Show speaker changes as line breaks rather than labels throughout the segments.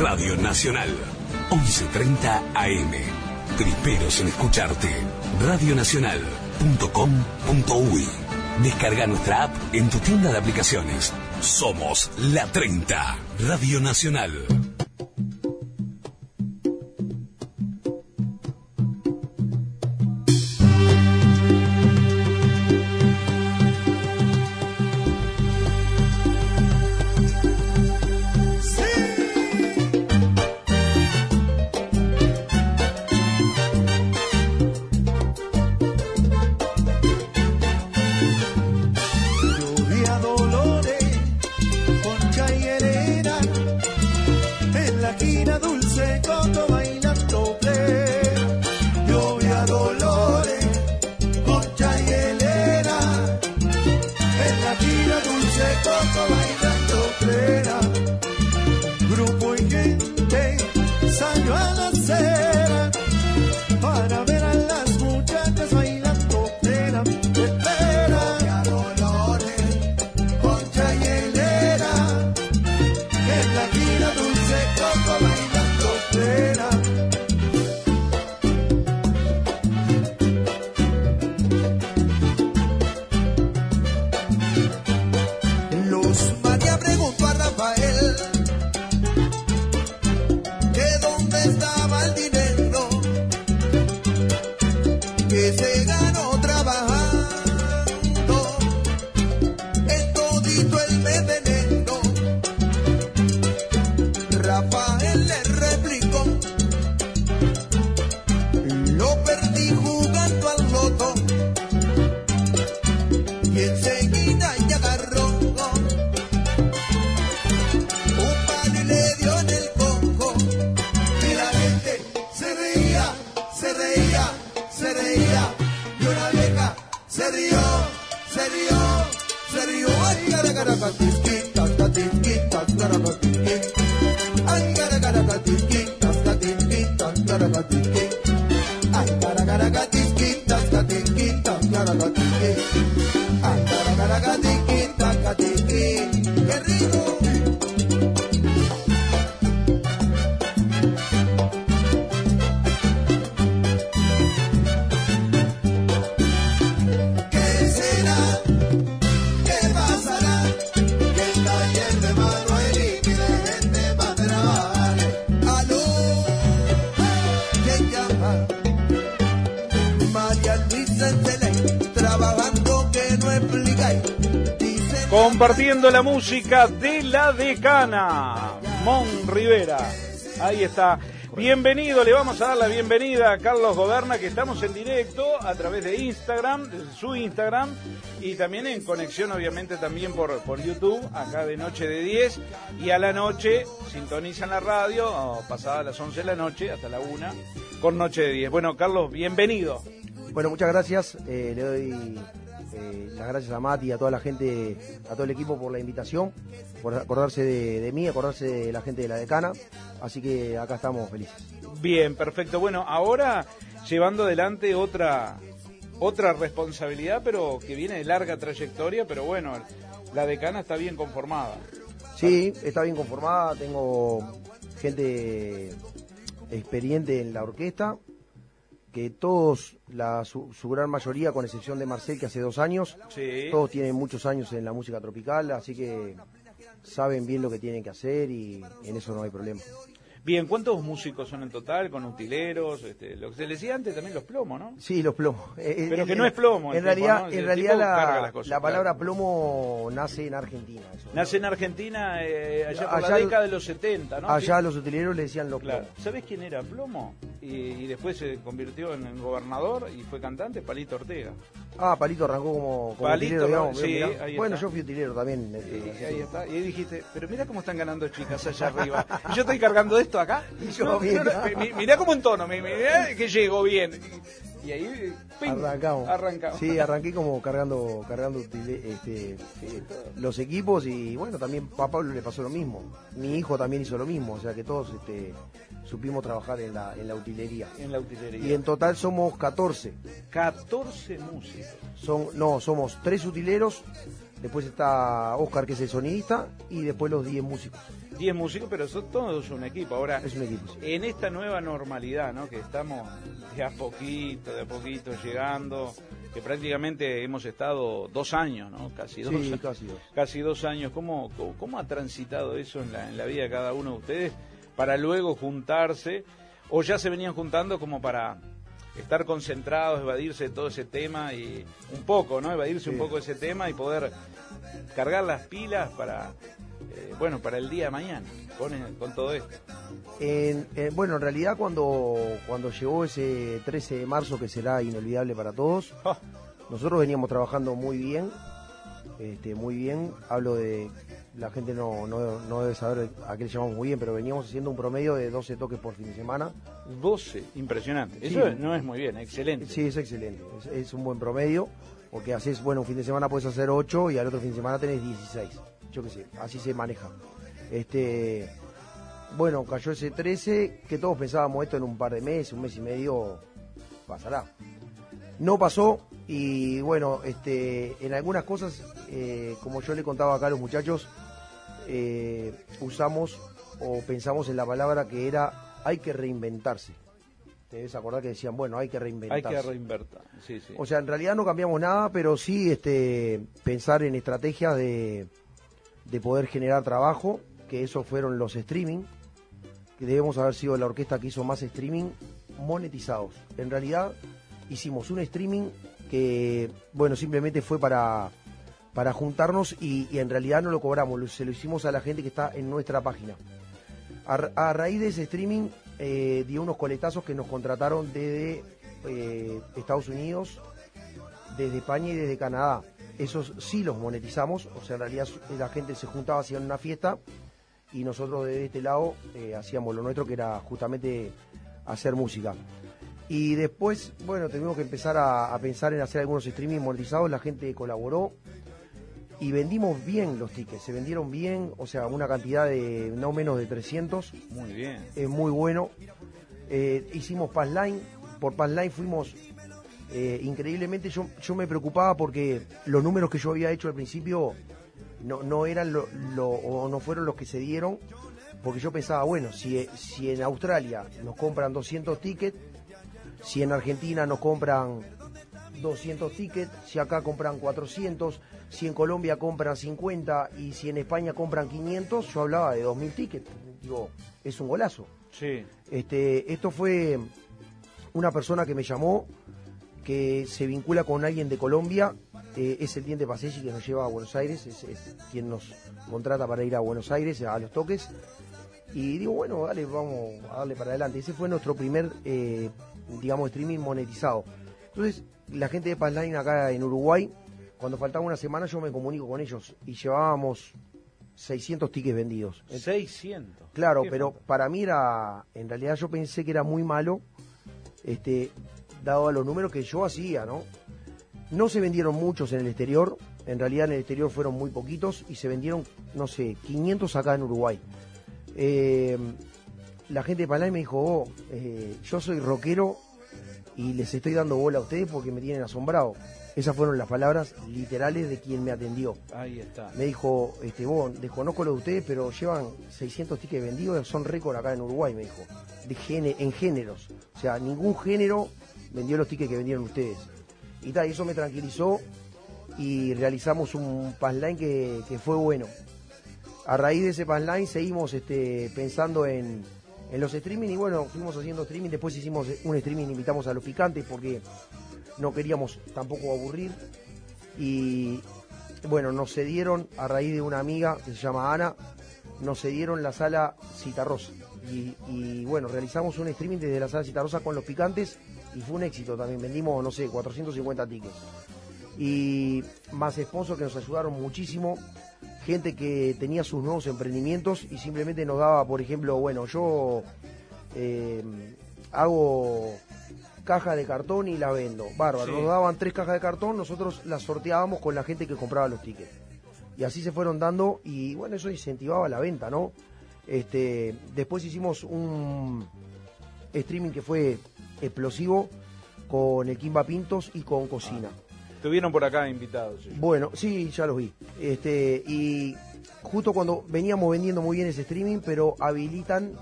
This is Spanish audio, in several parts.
Radio Nacional, 11.30 AM. Primeros en escucharte. Radionacional.com.uy. Descarga nuestra app en tu tienda de aplicaciones. Somos la 30, Radio Nacional.
Compartiendo la música de la decana, Mon Rivera. Ahí está. Bienvenido, le vamos a dar la bienvenida a Carlos Goberna, que estamos en directo a través de Instagram, su Instagram, y también en conexión, obviamente, también por, por YouTube, acá de noche de 10, y a la noche sintonizan la radio, o pasada las 11 de la noche, hasta la 1, con noche de 10. Bueno, Carlos, bienvenido.
Bueno, muchas gracias. Eh, le doy eh, las gracias a Mati y a toda la gente, a todo el equipo por la invitación, por acordarse de, de mí, acordarse de la gente de la decana. Así que acá estamos felices.
Bien, perfecto. Bueno, ahora llevando adelante otra otra responsabilidad, pero que viene de larga trayectoria, pero bueno, la decana está bien conformada.
Sí, está bien conformada. Tengo gente experiente en la orquesta, que todos, la, su, su gran mayoría, con excepción de Marcel, que hace dos años,
Sí.
todos tienen muchos años en la música tropical, así que saben bien lo que tienen que hacer y en eso no hay problema.
Bien, ¿cuántos músicos son en total? Con utileros, este, lo que se le decía antes también los plomos, ¿no?
Sí, los plomos. Eh,
Pero
eh,
que no es plomo
En
tipo,
realidad,
¿no?
en realidad la,
las cosas,
la palabra
claro.
plomo nace en Argentina. eso.
Nace en Argentina eh, allá por la década de los 70, ¿no?
Allá
Sí.
los utileros le decían los
Claro.
plomos.
¿Sabés quién era Plomo? Y, y después se convirtió en, en gobernador y fue cantante, Palito Ortega.
Ah, Palito arrancó como, como
Palito,
utilero, digamos.
sí,
mirá.
ahí
bueno,
está.
yo fui utilero también.
ahí está. Y ahí dijiste, pero mira cómo están ganando chicas allá arriba. Y yo estoy cargando esto acá.
Y yo
No,
bien.
no, no, mi- mirá cómo entono, mi- mirá que llego bien. Y, ahí, ¡ping!
Arrancamos.
Arrancamos.
Sí, arranqué como cargando, cargando este, los equipos y bueno, también a Pablo le pasó lo mismo. Mi hijo también hizo lo mismo, o sea que todos este, supimos trabajar en la, en la utilería.
En la utilería.
Y en total somos 14.
14 músicos.
Son, no, somos tres utileros,
Después está Oscar, que es el sonidista, y después los 10 músicos.
10 músicos, pero son todos un equipo. Ahora,
Es un equipo. sí.
en esta nueva normalidad, ¿no? Que estamos de a poquito, de a poquito llegando, que prácticamente hemos estado dos años, ¿no? Casi dos
Sí,
años.
casi dos.
casi dos años. ¿Cómo, cómo, cómo ha transitado eso en la, en la vida de cada uno de ustedes para luego juntarse? ¿O ya se venían juntando como para estar concentrados, evadirse de todo ese tema y un poco, ¿no? Evadirse un poco de ese tema y poder cargar las pilas para, eh, bueno, para el día de mañana con, con todo esto.
En- en- bueno, en realidad cuando, cuando llegó ese 13 de marzo, que será inolvidable para todos,
Oh,
nosotros veníamos trabajando muy bien, este, muy bien. Hablo de, la gente no, no, no debe saber a qué le llamamos muy bien, pero veníamos haciendo un promedio de 12 toques por fin de semana.
12, impresionante.
Sí.
Eso no es muy bien, excelente.
Sí, es excelente, es, es un buen promedio, porque haces, bueno, un fin de semana puedes hacer 8 y al otro fin de semana tenés 16. Yo qué sé, así se maneja. Este, bueno, cayó ese 13, que todos pensábamos esto en un par de meses, un mes y medio, pasará. No pasó y bueno, este, en algunas cosas, eh, como yo le contaba acá a los muchachos, eh, usamos o pensamos en la palabra que era hay que reinventarse. Te debes acordar que decían, bueno, hay que
Hay
reinventarse.
que reinvertir. Sí, sí.
O sea, en realidad no cambiamos nada, pero sí este, pensar en estrategias de, de poder generar trabajo, que esos fueron los streaming, que debemos haber sido la orquesta que hizo más streaming monetizados. En realidad hicimos un streaming que, bueno, simplemente fue para, para juntarnos y, en realidad no lo cobramos, se lo hicimos a la gente que está en nuestra página. A raíz de ese streaming eh, dio unos coletazos que nos contrataron desde eh, Estados Unidos, desde España y desde Canadá. Esos sí los monetizamos, o sea, en realidad la gente se juntaba, hacían una fiesta y nosotros desde este lado eh, hacíamos lo nuestro, que era justamente hacer música. Y después, bueno, tuvimos que empezar a, a pensar en hacer algunos streaming monetizados, la gente colaboró y vendimos bien los tickets, se vendieron bien, o sea, una cantidad de no menos de 300
Muy bien.
es muy bueno. Eh, hicimos Passline, por Passline fuimos eh, increíblemente, yo, yo me preocupaba porque los números que yo había hecho al principio no, no eran lo, lo- o no fueron los que se dieron, porque yo pensaba, bueno, si, si en Australia nos compran 200 tickets, si en Argentina nos compran 200 tickets, si acá compran 400, si en Colombia compran 50 y si en España compran 500, yo hablaba de 2.000 tickets. Digo, es un golazo.
Sí.
Este, esto fue una persona que me llamó, que se vincula con alguien de Colombia, eh, es el Diente Paselli que nos lleva a Buenos Aires, es, es quien nos contrata para ir a Buenos Aires a los toques. Y digo, bueno, dale, vamos a darle para adelante. Ese fue nuestro primer, eh, digamos, streaming monetizado. Entonces, la gente de Passline acá en Uruguay, cuando faltaba una semana yo me comunico con ellos y llevábamos 600 tickets vendidos.
600.
Claro, pero para mí era, en realidad yo pensé que era muy malo, este, dado a los números que yo hacía, ¿no? No se vendieron muchos en el exterior, en realidad en el exterior fueron muy poquitos y se vendieron, no sé, 500 acá en Uruguay. Eh, la gente de Palay me dijo, oh, eh, yo soy rockero y les estoy dando bola a ustedes porque me tienen asombrado. Esas fueron las palabras literales de quien me atendió
Ahí está.
me dijo, este, vos, desconozco lo de ustedes, pero llevan 600 tickets vendidos, son récord acá en Uruguay, me dijo, de gene- en géneros. O sea, ningún género vendió los tickets que vendieron ustedes. Y tal, y eso me tranquilizó y realizamos un passline que, que fue bueno. A raíz de ese passline seguimos este, pensando en, en los streaming y bueno, fuimos haciendo streaming, después hicimos un streaming, invitamos a los picantes porque no queríamos tampoco aburrir y bueno, nos cedieron a raíz de una amiga que se llama Ana, nos cedieron la sala Citarrosa. Y, y bueno, realizamos un streaming desde la sala Citarrosa con los picantes y fue un éxito también. Vendimos, no sé, 450 tickets. Y más sponsors que nos ayudaron muchísimo. Gente que tenía sus nuevos emprendimientos y simplemente nos daba, por ejemplo, bueno, yo eh, hago caja de cartón y la vendo. Bárbaro,
Sí.
nos daban tres cajas de cartón, nosotros las sorteábamos con la gente que compraba los tickets. Y así se fueron dando y bueno, eso incentivaba la venta, ¿no? Este, después hicimos un streaming que fue explosivo con el Kimba Pintos y con Cocina.
Estuvieron por acá invitados.
Bueno, sí, ya los vi. Este, y justo cuando veníamos vendiendo muy bien ese streaming, pero habilitan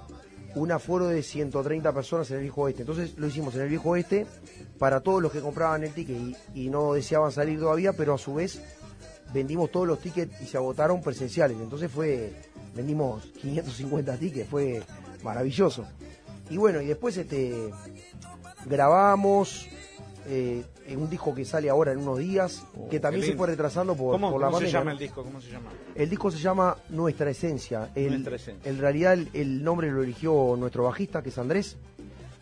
un aforo de 130 personas en el viejo oeste. Entonces lo hicimos en el viejo oeste para todos los que compraban el ticket y, y no deseaban salir todavía, pero a su vez vendimos todos los tickets y se agotaron presenciales. Entonces fue, vendimos 550 tickets, fue maravilloso. Y bueno, y después este grabamos eh, en un disco que sale ahora en unos días, que también se fue retrasando por,
¿Cómo,
por la
cómo se llama el disco? ¿Cómo se llama?
El disco se llama Nuestra Esencia. El-
Nuestra Esencia.
En realidad el, el nombre lo eligió nuestro bajista, que es Andrés,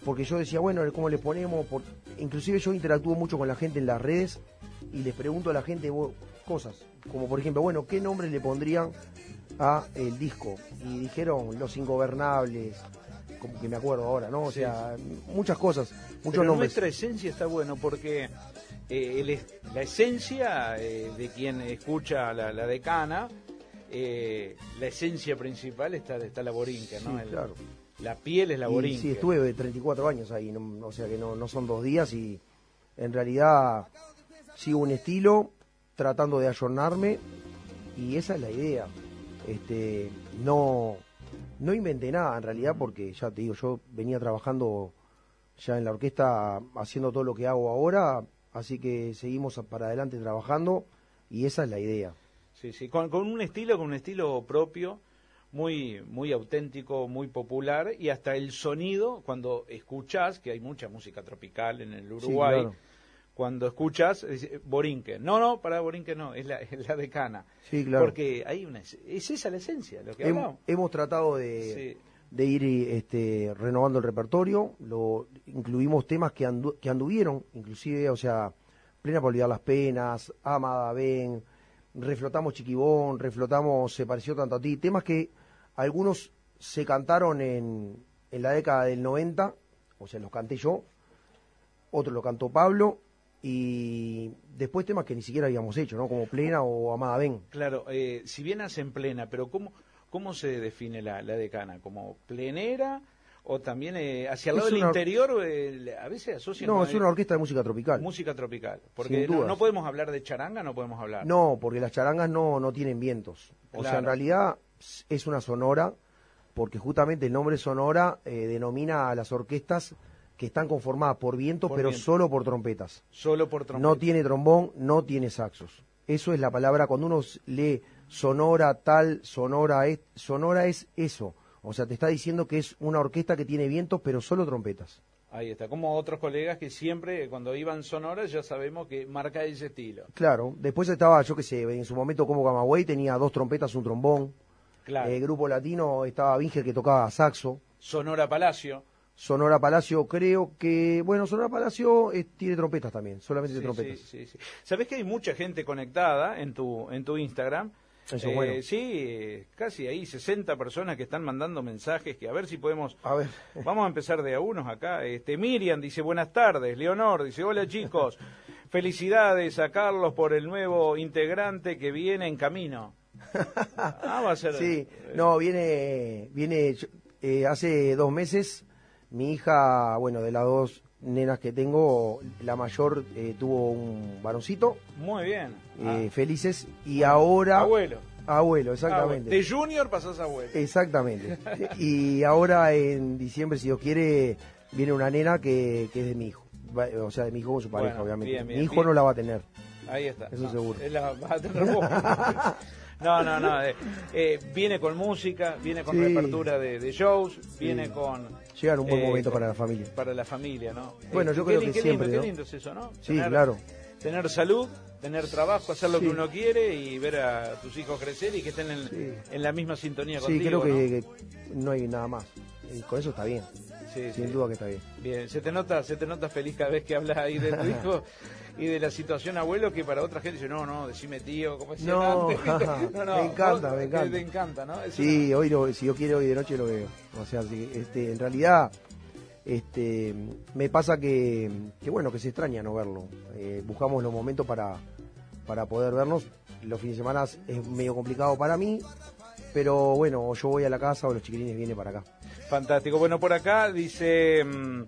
porque yo decía, bueno, ¿cómo le ponemos? Por- Inclusive yo interactúo mucho con la gente en las redes y les pregunto a la gente cosas, como por ejemplo, bueno, ¿qué nombre le pondrían a el disco? Y dijeron Los Ingobernables, como que me acuerdo ahora, ¿no? O
Sí,
sea, muchas cosas, muchos
Pero
nombres.
nuestra esencia está bueno porque eh, el la esencia eh, de quien escucha la, la decana, eh, la esencia principal está, está la borinca, ¿no?
Sí,
El-
claro.
La piel es la borinca.
sí, estuve 34 años ahí, no- o sea que no, no son dos días y en realidad sigo un estilo tratando de ayornarme y esa es la idea. Este, no, no inventé nada en realidad porque ya te digo, yo venía trabajando ya en la orquesta haciendo todo lo que hago ahora, así que seguimos para adelante trabajando y esa es la idea.
Sí, sí, con, con un estilo, con un estilo propio, muy, muy auténtico, muy popular, y hasta el sonido, cuando escuchás, que hay mucha música tropical en el
Sí,
Uruguay,
claro.
Cuando escuchás, dice, Borinque. No, no, para Borinque no, es la, es la decana.
Sí, claro.
Porque hay una, es esa la esencia, lo que
Hem-
hablamos.
hemos tratado de,
Sí.
de ir este, renovando el repertorio, lo incluimos temas que, andu- que anduvieron, inclusive, o sea, Plena para olvidar las penas, Amada Ven, reflotamos Chiquibón, reflotamos Se pareció tanto a ti, temas que algunos se cantaron en, en la década del 90, o sea, los canté yo, otro lo cantó Pablo, y después temas que ni siquiera habíamos hecho, ¿no? Como Plena o Amada Ven.
Claro, eh, si bien hacen plena, pero ¿cómo, cómo se define la, la decana? ¿Como plenera? ¿O también eh, hacia el lado del interior? eh, a veces asocian
No, es una orquesta de música tropical.
música tropical. Porque no, no podemos hablar de charanga, no podemos hablar.
No, porque las charangas no, no tienen vientos. O sea, en realidad es una sonora, porque justamente el nombre sonora eh, denomina a las orquestas que están conformadas por viento,
Por
pero
viento.
solo por trompetas.
Solo por trompeta.
No tiene trombón, no tiene saxos. Eso es la palabra, cuando uno lee sonora tal, sonora es, sonora es eso. O sea, te está diciendo que es una orquesta que tiene vientos, pero solo trompetas.
Ahí está, como otros colegas que siempre cuando iban sonoras ya sabemos que marca ese estilo.
Claro, después estaba, yo qué sé, en su momento como Camagüey tenía dos trompetas, un trombón.
Claro.
El grupo latino estaba Vinge que tocaba saxo.
Sonora Palacio.
Sonora Palacio creo que, bueno, Sonora Palacio eh, tiene trompetas también, solamente
Sí,
trompetas.
sí, sí, sí. ¿Sabés que hay mucha gente conectada en tu, en tu Instagram?
Eso
Eh,
bueno.
Sí, eh, casi ahí 60 personas que están mandando mensajes que a ver si podemos...
A ver,
Vamos a empezar de a unos acá. Este, Miriam dice buenas tardes. Leonor dice hola chicos. Felicidades a Carlos por el nuevo integrante que viene en camino. Ah, va a ser.
sí, no, viene, viene, eh, hace dos meses, mi hija, bueno, de las dos nenas que tengo, la mayor eh, tuvo un varoncito,
Muy bien.
eh,
Ah,
felices, y ahora...
abuelo.
Abuelo, exactamente.
de Junior pasás a abuelo.
Exactamente. Y ahora en diciembre, si Dios quiere, viene una nena que, que es de mi hijo. Va- O sea, de mi hijo con su pareja,
Bueno,
obviamente.
bien, bien,
mi hijo
bien.
no la va a tener.
Ahí está.
Eso
No,
seguro.
él la vas a tener vos. No, no, no. eh, eh, viene con música, viene con
Sí.
reapertura de, de shows, viene con.
Llega un buen
eh,
momento para la familia.
Para la familia, ¿no?
Bueno,
Eh,
yo creo que
qué
siempre,
lindo,
¿no?
Qué lindo es eso, ¿no?
Sí,
Tener-
claro.
Tener salud, tener trabajo, hacer lo que
Sí.
uno quiere y ver a tus hijos crecer y que estén en,
Sí.
en la misma sintonía
Sí,
contigo.
creo que,
¿no?
que no hay nada más. Y con eso está bien.
Sí,
Sin
sí.
duda que está bien.
Bien, se te nota, se te nota feliz cada vez que hablas ahí de tu hijo y de la situación abuelo que para otra gente dice, no, no, decime tío, como decía
No,
antes".
me encanta,
vos-
me encanta.
Te encanta, ¿no? Es
Sí, hoy lo- si yo quiero hoy de noche lo veo. O sea, este, en realidad este, me pasa que, que bueno, que se extraña no verlo. Eh, buscamos los momentos para, para poder vernos. Los fines de semana es medio complicado para mí, pero bueno, o yo voy a la casa o los chiquilines vienen para acá.
Fantástico. Bueno, por acá dice mm,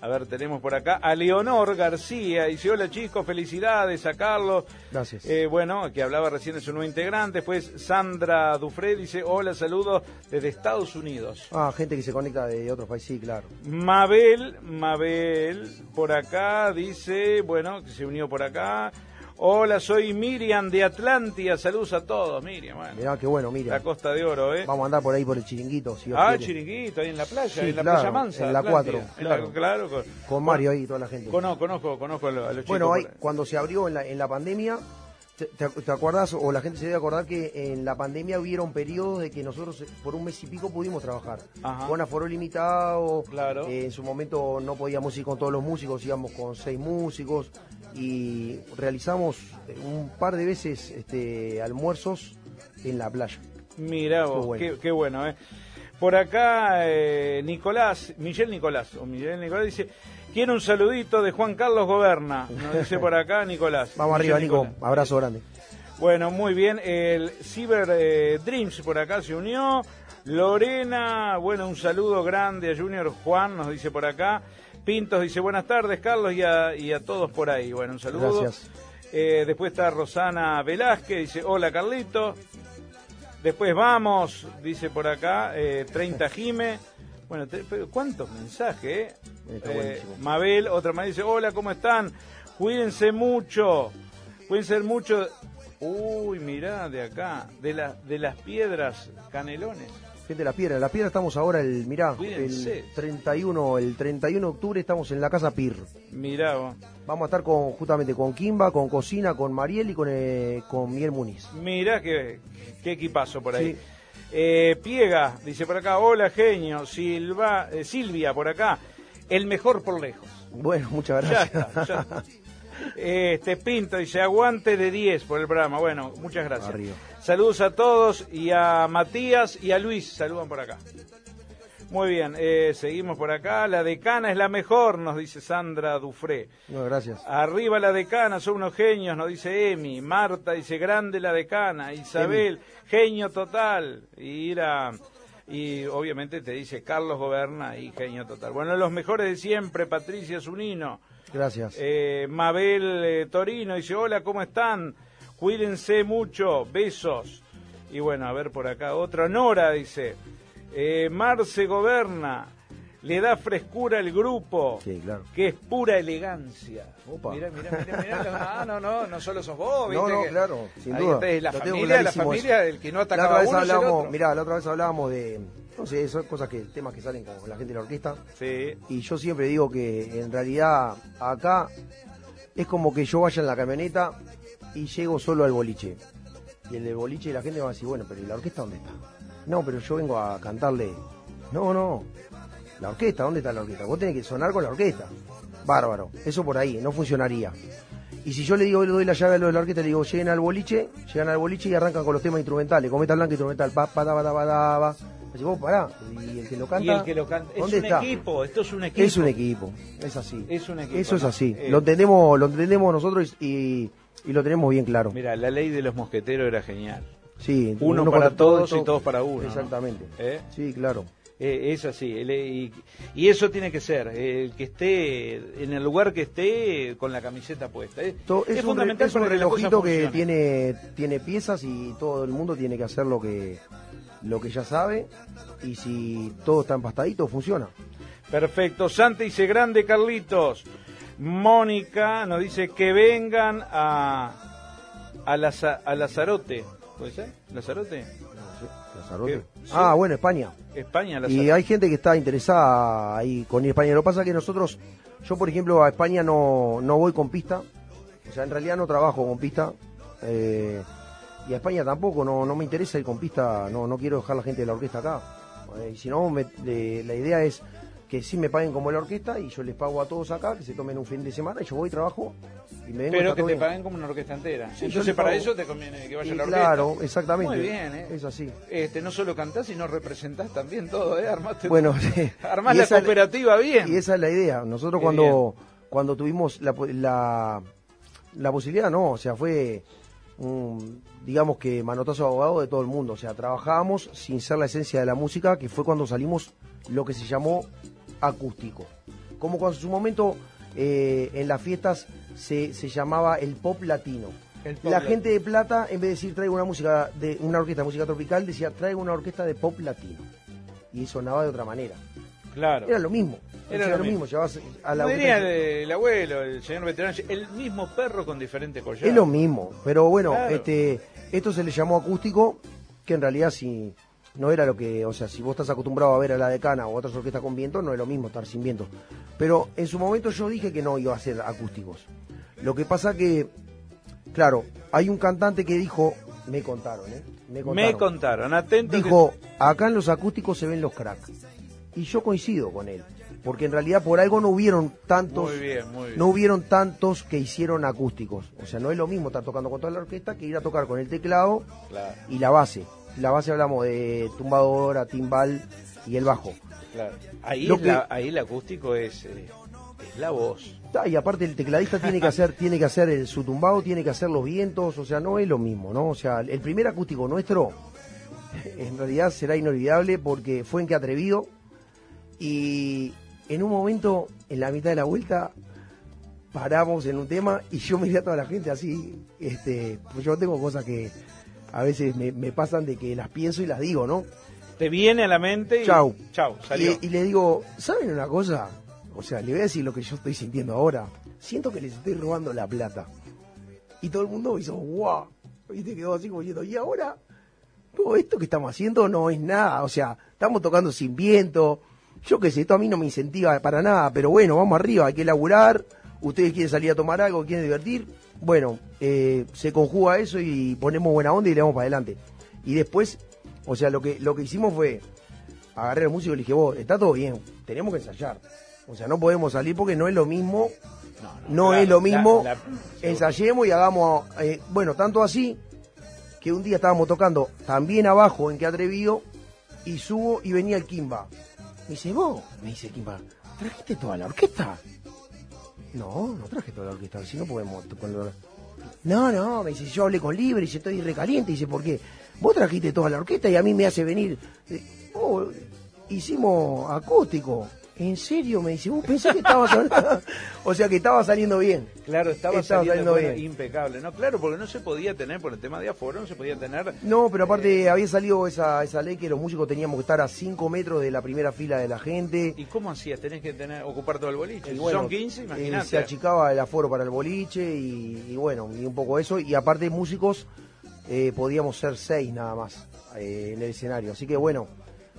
A ver, tenemos por acá a Leonor García. Dice, hola chicos, felicidades a Carlos.
Gracias.
Eh, bueno, que hablaba recién de su nuevo integrante. Después Sandra Dufre dice, hola, saludos desde Estados Unidos.
Ah, gente que se conecta de otros países, sí, claro.
Mabel, Mabel, por acá dice, bueno, que se unió por acá. Hola, soy Miriam de Atlántida. Saludos a todos, Miriam. Bueno,
Mirá, qué bueno, mira.
la Costa de Oro, ¿eh?
Vamos a andar por ahí por el chiringuito, si
Ah,
quiere.
chiringuito, ahí en la playa,
Sí,
en la
claro,
playa mansa.
en la
Atlántida.
cuatro,
En la-
claro.
claro, con,
Con Mario ahí toda la gente.
Conozco, conozco, conozco a los,
Bueno,
chicos
hay,
por-
cuando se abrió en la, en la pandemia, te, acordás, o la gente se debe acordar que en la pandemia hubieron periodos de que nosotros eh, por un mes y pico pudimos trabajar.
Ajá.
Con aforo limitado,
Claro.
eh, en su momento no podíamos ir con todos los músicos, íbamos con seis músicos y realizamos eh, un par de veces este, almuerzos en la playa.
Mira vos,
Qué bueno.
qué, qué bueno, ¿eh? Por acá, eh, Nicolás, Miguel Nicolás, o Miguel Nicolás dice, quiero un saludito de Juan Carlos Goberna. Nos dice por acá Nicolás.
Vamos arriba, Nico. Abrazo grande.
Bueno, muy bien. El Cyber eh, Dreams por acá se unió. Lorena, bueno, un saludo grande a Junior Juan, nos dice por acá. Pintos dice buenas tardes, Carlos, y a, y a todos por ahí. Bueno, un saludo.
Gracias.
Eh, después está Rosana Velázquez, dice hola Carlito. Después vamos, dice por acá, eh, 30 Jime. Bueno, te- ¿cuántos mensajes? eh? Eh. Mabel, otra más dice, hola, ¿cómo están? Cuídense mucho, cuídense mucho. Uy, mirá, de acá, de, la, de las piedras canelones.
Gente de las piedras, las piedras estamos ahora el, mirá,
Cuídense.
el 31, el 31 de octubre estamos en la casa Pir.
Mirá vos.
Vamos a estar con justamente con Kimba, con Cocina, con Mariel y con, eh, con Miguel Muniz.
Mirá qué, qué equipazo por ahí.
Sí.
Eh, Piega, dice por acá, hola genio, Silva, eh, Silvia por acá, el mejor por lejos.
Bueno, muchas
Ya
gracias.
está, ya está. Este Pinto dice aguante de 10 por el programa. Bueno, muchas gracias.
Arriba.
Saludos a todos y a Matías y a Luis. Saludan por acá. Muy bien, eh, seguimos por acá. La decana es la mejor, nos dice Sandra Dufré.
No, gracias.
Arriba la decana, son unos genios, nos dice Emi. Marta dice grande la decana. Isabel, genio total. Y y obviamente te dice Carlos Goberna y genio total. Bueno, los mejores de siempre, Patricia Zunino.
Gracias.
Eh, Mabel eh, Torino dice, hola, ¿cómo están? Cuídense mucho, besos. Y bueno, a ver por acá, otra Nora dice, eh, Marce Goberna, le da frescura al grupo,
Sí, claro.
que es pura elegancia.
Opa.
Mirá, mirá, mirá, mirá. Ah, no, no, no solo sos vos,
No,
¿viste?
no,
que-
claro, sin duda.
es la
Lo
familia, la familia, el que no
La
atacaba
otra
a
vez
uno otro.
mirá, la otra vez hablábamos de, no sé, son cosas que, temas que salen con la gente de la orquesta.
Sí,
Y yo siempre digo que en realidad acá es como que yo vaya en la camioneta y llego solo al boliche. Y el del boliche la gente va a decir, bueno, pero ¿y la orquesta dónde está? No, pero yo vengo a cantarle. No, no. La orquesta, ¿dónde está la orquesta? Vos tenés que sonar con la orquesta. Bárbaro. Eso por ahí, no funcionaría. Y si yo le digo, le doy la llave a lo de la orquesta, le digo, lleguen al boliche, llegan al boliche y arrancan con los temas instrumentales, cometa blanca instrumental, pa, pa, da, pa, da, pa, da, pa. Así vos pará, y el que lo canta.
y el que lo canta. Es
¿dónde
un
está?
equipo, esto es un equipo.
Es un equipo, es así.
Es un equipo,
Eso es así.
Eh.
Lo entendemos, lo entendemos nosotros y, y lo tenemos bien claro.
Mira, la ley de los mosqueteros era genial.
Sí,
Uno
contra
para todos
todo,
y todos para uno, ¿no?
Exactamente.
¿Eh?
Sí, claro.
Eh, es así, el- y, y eso tiene que ser, el que esté en el lugar que esté con la camiseta puesta. Es,
es,
es
un,
fundamental
es un relojito que tiene, tiene piezas y todo el mundo tiene que hacer lo que, lo que ya sabe. Y si todo está empastadito, funciona.
Perfecto, Santi dice grande Carlitos. Mónica nos dice que vengan a, a, Laza- a Lazarote. ¿Puede ser? ¿Lazarote?
Lazarote.
¿Qué? Sí.
Ah, bueno, España.
España,
Y
Lazarote.
hay gente que está interesada ahí con ir a España. Lo que pasa es que nosotros, yo por ejemplo a España no, no voy con pista. O sea, en realidad no trabajo con pista. Eh, y a España tampoco, no, no me interesa ir con pista. No, no quiero dejar la gente de la orquesta acá. Eh, y si no, me- de- la idea es que sí me paguen como la orquesta y yo les pago a todos acá, que se tomen un fin de semana y yo voy, trabajo y me vengo.
Pero que te paguen como una orquesta entera.
Sí,
Entonces para eso te conviene que vaya
Y
la orquesta.
claro, exactamente.
Muy bien, ¿eh?
Es así.
Este, no solo cantás, sino representás también todo, ¿eh? Armaste,
Bueno,
armás la cooperativa bien.
Y esa es la idea. Nosotros
Qué
cuando, cuando tuvimos la, la, la posibilidad, no, o sea, fue un, digamos que manotazo de abogado de todo el mundo. O sea, trabajábamos sin ser la esencia de la música, que fue cuando salimos lo que se llamó acústico. como cuando en su momento eh, en las fiestas se, se llamaba el pop latino.
El pop
la
latino.
gente de Plata, en vez de decir traigo una música de una orquesta de música tropical, decía traigo una orquesta de pop latino. Y sonaba de otra manera.
Claro.
Era lo mismo.
Era
Era,
lo mismo.
Llevabas a la
diría el, el abuelo, el señor veterano, el mismo perro con diferente collar.
Es lo mismo, pero bueno,
Claro.
este, esto se le llamó acústico, que en realidad si no era lo que, o sea, si vos estás acostumbrado a ver a la decana o otras orquestas con viento, no es lo mismo estar sin viento. Pero en su momento yo dije que no iba a hacer acústicos. Lo que pasa que, claro, hay un cantante que dijo, me contaron, ¿eh? Me contaron.
Me contaron, atento.
Dijo, acá en los acústicos se ven los cracks. Y yo coincido con él, porque en realidad por algo no hubieron tantos
Muy bien, muy bien.
no hubieron tantos que hicieron acústicos. O sea, no es lo mismo estar tocando con toda la orquesta que ir a tocar con el teclado
Claro,
y la base. La base hablamos de tumbadora, timbal y el bajo.
claro. Ahí,
Lo
la-
que-
ahí el acústico es, eh, es la voz.
Y aparte el tecladista tiene que hacer, tiene que hacer el, su tumbado, tiene que hacer los vientos, o sea, no es lo mismo, ¿no? O sea, el primer acústico nuestro en realidad será inolvidable porque fue en que atrevido y en un momento, en la mitad de la vuelta, paramos en un tema y yo miré a toda la gente así, este, pues yo tengo cosas que a veces me, me pasan de que las pienso y las digo, ¿no?
Te viene a la mente y...
Chau.
Chau, salió.
Y, y le digo, ¿saben una cosa? O sea, le voy a decir lo que yo estoy sintiendo ahora. Siento que les estoy robando la plata. Y todo el mundo hizo, wow. Y te quedó así como diciendo, ¿y ahora? Todo esto que estamos haciendo no es nada. O sea, estamos tocando sin viento. Yo qué sé, esto a mí no me incentiva para nada. Pero bueno, vamos arriba, hay que laburar. Ustedes quieren salir a tomar algo, quieren divertir. Bueno, eh, se conjuga eso y ponemos buena onda y le vamos para adelante. Y después, o sea, lo que, lo que hicimos fue, agarré al músico y le dije, vos, está todo bien, tenemos que ensayar. O sea, no podemos salir porque no es lo mismo, no,
claro,
es lo mismo,
la- la-
ensayemos y hagamos, eh, bueno, tanto así, que un día estábamos tocando también abajo en que atrevido, y subo y venía el Kimba. Me dice, vos, me dice Kimba, ¿trajiste toda la orquesta? No, no traje toda la orquesta, si no podemos... la- No, no, me dice, yo hablé con Libre y estoy recaliente, dice, ¿por qué? Vos trajiste toda la orquesta y a mí me hace venir... eh, oh, hicimos acústico. ¿En serio? Me dice, vos pensé que estaba saliendo... o sea, que estaba saliendo bien.
Claro, estaba,
Estaba
saliendo,
saliendo
bueno,
bien.
impecable. No, claro, porque no se podía tener, por el tema de aforo, no se podía tener...
No, pero aparte había salido esa, esa ley que los músicos teníamos que estar a 5 metros de la primera fila de la gente.
¿Y cómo hacías? Tenés que tener ocupar todo el boliche.
Y
Si
bueno,
Son 15,
eh,
imagínate.
se achicaba el aforo para el boliche y, y bueno, y un poco eso. Y aparte músicos, eh, podíamos ser seis nada más eh, en el escenario. Así que bueno,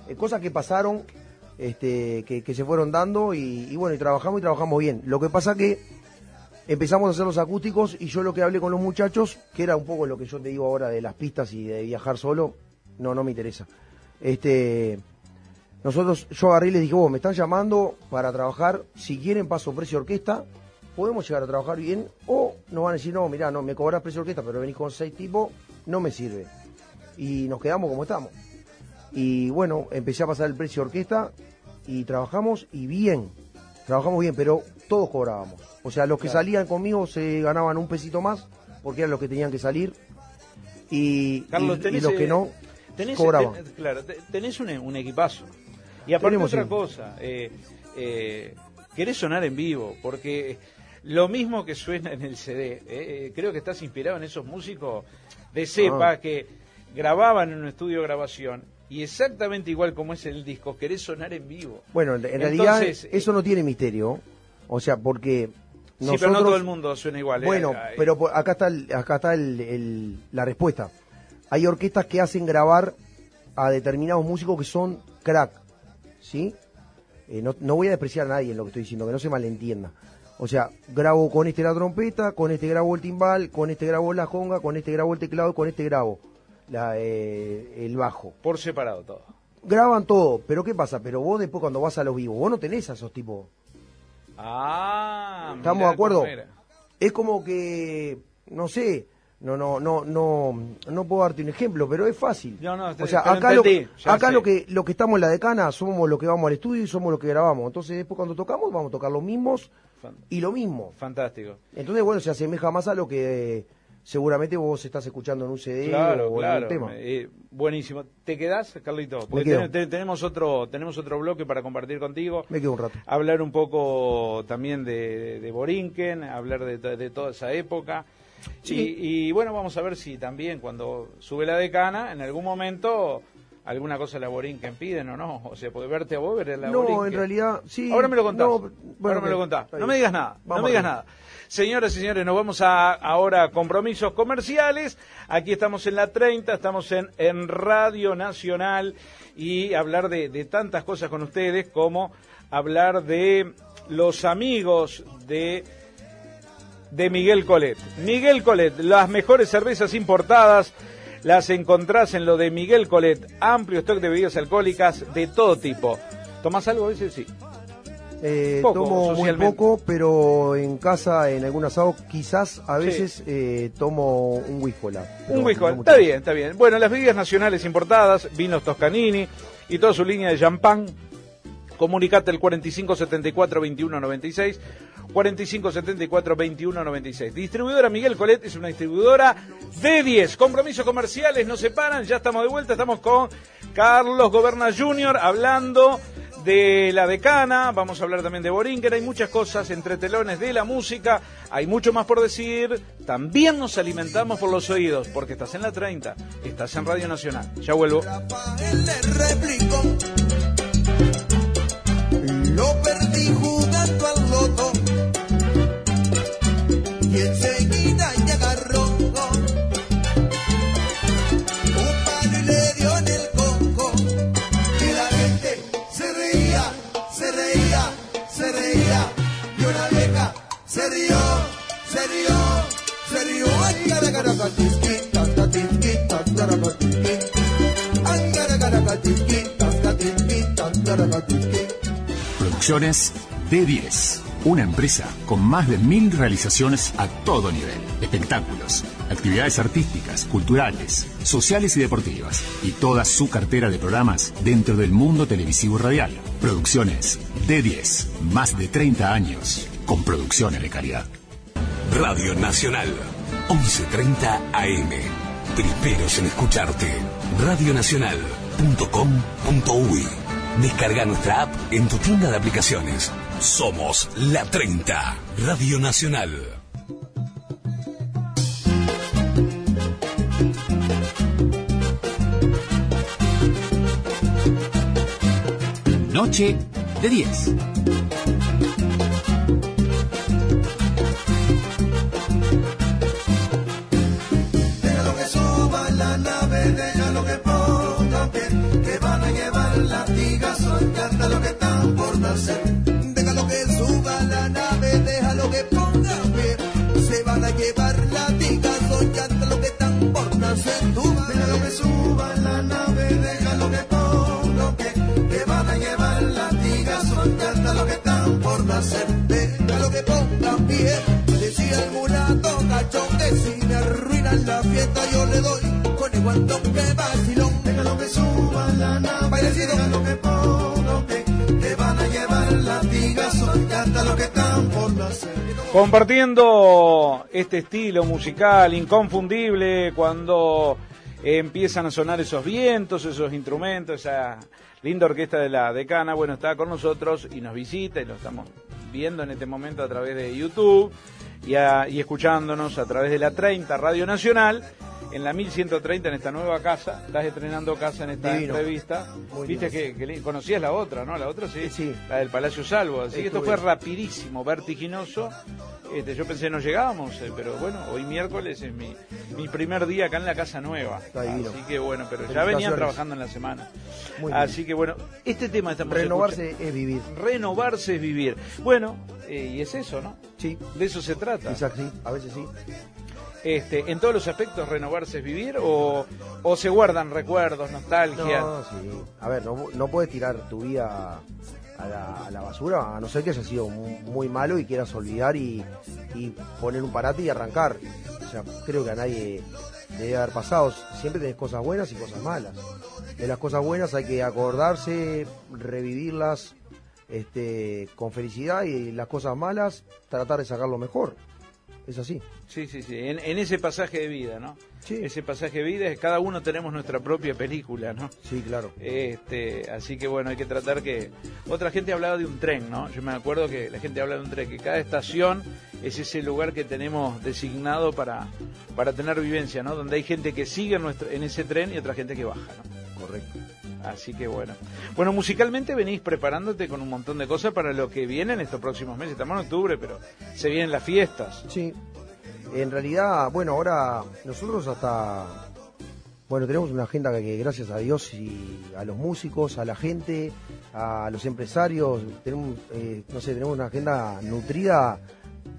eh, cosas que pasaron, este, que, se fueron dando y, y bueno, y trabajamos y trabajamos bien. Lo que pasa que empezamos a hacer los acústicos y yo lo que hablé con los muchachos, que era un poco lo que yo te digo ahora de las pistas y de viajar solo, no, no me interesa. Este, nosotros, yo agarré y les dije, vos, me están llamando para trabajar, si quieren paso precio orquesta, podemos llegar a trabajar bien, o nos van a decir, no, mirá, no, me cobras precio orquesta, pero venís con seis tipos, no me sirve. Y nos quedamos como estamos. Y bueno, empecé a pasar el precio orquesta y trabajamos y bien, trabajamos bien, pero todos cobrábamos. O sea, los que salían conmigo se ganaban un pesito más, porque eran los que tenían que salir, y,
Carlos,
y- y
tenés,
los que
eh,
no
tenés,
cobraban.
ten- claro, te- tenés un, un equipazo. Y aparte
Tenemos,
otra
sí.
cosa, eh, eh, querés sonar en vivo, porque lo mismo que suena en el CD, eh, eh, creo que estás inspirado en esos músicos de cepa
Ah.
que grababan en un estudio de grabación y exactamente igual como es el disco, querés sonar en vivo.
Bueno, en, realidad
Entonces, eh,
eso no tiene misterio. O sea, porque
Sí,
nosotros...
pero no todo el mundo suena igual. eh,
Bueno,
eh,
pero acá está, el- acá está el- el- la respuesta. Hay orquestas que hacen grabar a determinados músicos que son crack, ¿sí? Eh, no, no voy a despreciar a nadie en lo que estoy diciendo, que no se malentienda. O sea, grabo con este la trompeta, con este grabo el timbal, con este grabo la conga, con este grabo el teclado, con este grabo la, eh, el bajo.
por separado todo.
Graban todo, pero ¿qué pasa? Pero vos después cuando vas a los vivos, vos no tenés a esos tipos.
Ah,
¿Estamos de acuerdo? es como que no sé no no no no no puedo darte un ejemplo pero es fácil
No, no,
o sea acá lo
entendí,
acá
sé.
lo que lo que estamos en la decana somos los que vamos al estudio y somos los que grabamos entonces después cuando tocamos vamos a tocar los mismos y lo mismo
Fantástico.
entonces bueno se asemeja más a lo que seguramente vos estás escuchando en un CD
Claro,
o en
claro.
un tema.
Eh, buenísimo. ¿Te quedás, Carlito? Te- tenemos otro tenemos otro bloque para compartir contigo.
Me quedo un rato.
Hablar un poco también de, de Borinquen, hablar de, to- de toda esa época.
Sí.
Y, y bueno, vamos a ver si también cuando sube la decana, en algún momento alguna cosa la Borinquen piden o no. O sea, puede verte a vos ver a la
No,
Borinquen.
en realidad, sí.
Ahora me lo contás.
no, bueno,
ahora me lo contás. No me digas nada.
Vamos
no me digas nada. Señoras y señores, nos vamos a ahora a compromisos comerciales. Aquí estamos en la 30, estamos en, en Radio Nacional y hablar de, de tantas cosas con ustedes como hablar de los amigos de de Miguel Colet. Miguel Colet, las mejores cervezas importadas las encontrás en lo de Miguel Colet. Amplio stock de bebidas alcohólicas de todo tipo. ¿Tomás algo a veces? Sí.
Eh,
Poco,
tomo muy poco, pero en casa, en algún asado, quizás a veces eh, tomo un whisky.
Un whisky, está bien, está bien. Bueno, las bebidas nacionales importadas, vinos Toscanini y toda su línea de champán. Comunicate al 4574-2196, 4574-2196. Distribuidora Miguel Colet es una distribuidora de 10. Compromisos comerciales nos separan, ya estamos de vuelta, estamos con Carlos Goberna Jr. hablando de la decana, vamos a hablar también de Borinquen, hay muchas cosas entre telones de la música, hay mucho más por decir, también nos alimentamos por los oídos, porque estás en la 30, estás en Radio Nacional. Ya vuelvo.
Una vieja se rió, se rió, se rió.
Producciones D10, una empresa con más de mil realizaciones a todo nivel. Espectáculos, actividades artísticas, culturales, sociales y deportivas. Y toda su cartera de programas dentro del mundo televisivo y radial. Producciones D10, más de 30 años con producciones de calidad.
Radio Nacional, 11.30 AM. Primeros en escucharte. Radionacional.com.uy. Descarga nuestra app en tu tienda de aplicaciones. Somos la 30. Radio Nacional.
Noche de 10.
Déjalo que suba la nave, déjalo que ponga pie, que van a llevar latigazo, encanta lo que están por nacer. Que ponga pie, se van a llevar latigazo, encanta lo que están por nacer. Tú déjalo que suba la nave, déjalo que ponga pie, que van a llevar latigazo, encanta lo que están por nacer. Déjalo que ponga pie, decía el mulato cachón que si me arruinan la fiesta yo le doy con el guantón que vacilón. Déjalo que suba la nave, déjalo que ponga
Compartiendo este estilo musical inconfundible cuando empiezan a sonar esos vientos, esos instrumentos, esa linda orquesta de la decana, bueno, está con nosotros y nos visita y lo estamos viendo en este momento a través de YouTube y, a- y escuchándonos a través de la 30 Radio Nacional. En la 1130, en esta nueva casa, estás estrenando casa en esta
Divino.
entrevista.
Muy
Viste que, que conocías la otra, ¿no? La otra sí,
Sí.
la del Palacio Salvo. Así que esto fue rapidísimo, vertiginoso. Este, yo pensé no llegábamos, eh, pero bueno, hoy miércoles es mi, mi primer día acá en la casa nueva.
Divino.
Así que bueno, pero ya venían trabajando en la semana.
Muy bien.
Así que bueno, este tema estamos
Renovarse es vivir.
Renovarse es vivir. Bueno, eh, y es eso, ¿no?
Sí,
De eso se trata.
quizás sí, a veces sí.
Este, en todos los aspectos, renovarse es vivir o, o se guardan recuerdos, nostalgia.
No. A ver, no, no puedes tirar tu vida a la, a la basura, a no ser que haya sido mu- muy malo y quieras olvidar y, y poner un parate y arrancar. O sea, creo que a nadie debe haber pasado. Siempre tenés cosas buenas y cosas malas. De las cosas buenas hay que acordarse, revivirlas este, con felicidad y las cosas malas tratar de sacar lo mejor. Es así.
Sí, sí, sí, en, en ese pasaje de vida, ¿no?
Sí.
Ese pasaje de vida es cada uno tenemos nuestra propia película, ¿no?
Sí, claro.
Este, así que bueno, hay que tratar que... Otra gente hablaba de un tren, ¿no? Yo me acuerdo que la gente habla de un tren, que cada estación es ese lugar que tenemos designado para, para tener vivencia, ¿no? Donde hay gente que sigue en, nuestro, en ese tren y otra gente que baja, ¿no?
Correcto.
Así que bueno. Bueno, musicalmente venís preparándote con un montón de cosas para lo que viene en estos próximos meses. Estamos en octubre, pero se vienen las fiestas.
Sí. En realidad, bueno, ahora nosotros hasta... Bueno, tenemos una agenda que gracias a Dios y a los músicos, a la gente, a los empresarios, tenemos, eh, no sé, tenemos una agenda nutrida.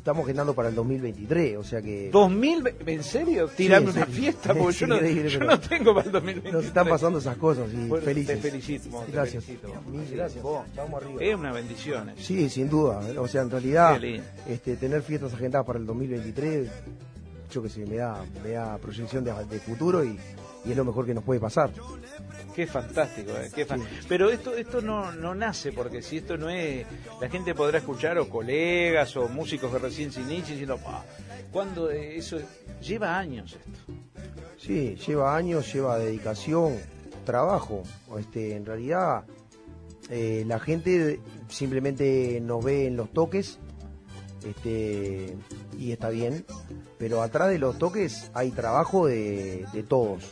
Estamos agendando para el 2023, o sea que...
2000, ¿en serio? Tirame
en
una fiesta, porque yo, no, yo no tengo para el 2023.
Nos están pasando esas cosas y
Bueno,
felices.
Te felicito. te
Gracias.
felicito.
Mil
Sí,
gracias.
vos.
Vamos arriba.
Es una bendición. eso.
Sí, sin duda. O sea, en realidad, este, tener fiestas agendadas para el 2023, yo que sé, me da, me da proyección de, de futuro y, y es lo mejor que nos puede pasar.
Qué fantástico, eh, qué fan- Pero esto esto no, no nace porque si esto no es. La gente podrá escuchar, o colegas, o músicos que recién se inician, diciendo, "Pa, ¿cuándo eh, eso? Lleva años esto.
Sí, lleva años, lleva dedicación, trabajo. Este, en realidad, eh, la gente simplemente nos ve en los toques este, y está bien, pero atrás de los toques hay trabajo de, de todos,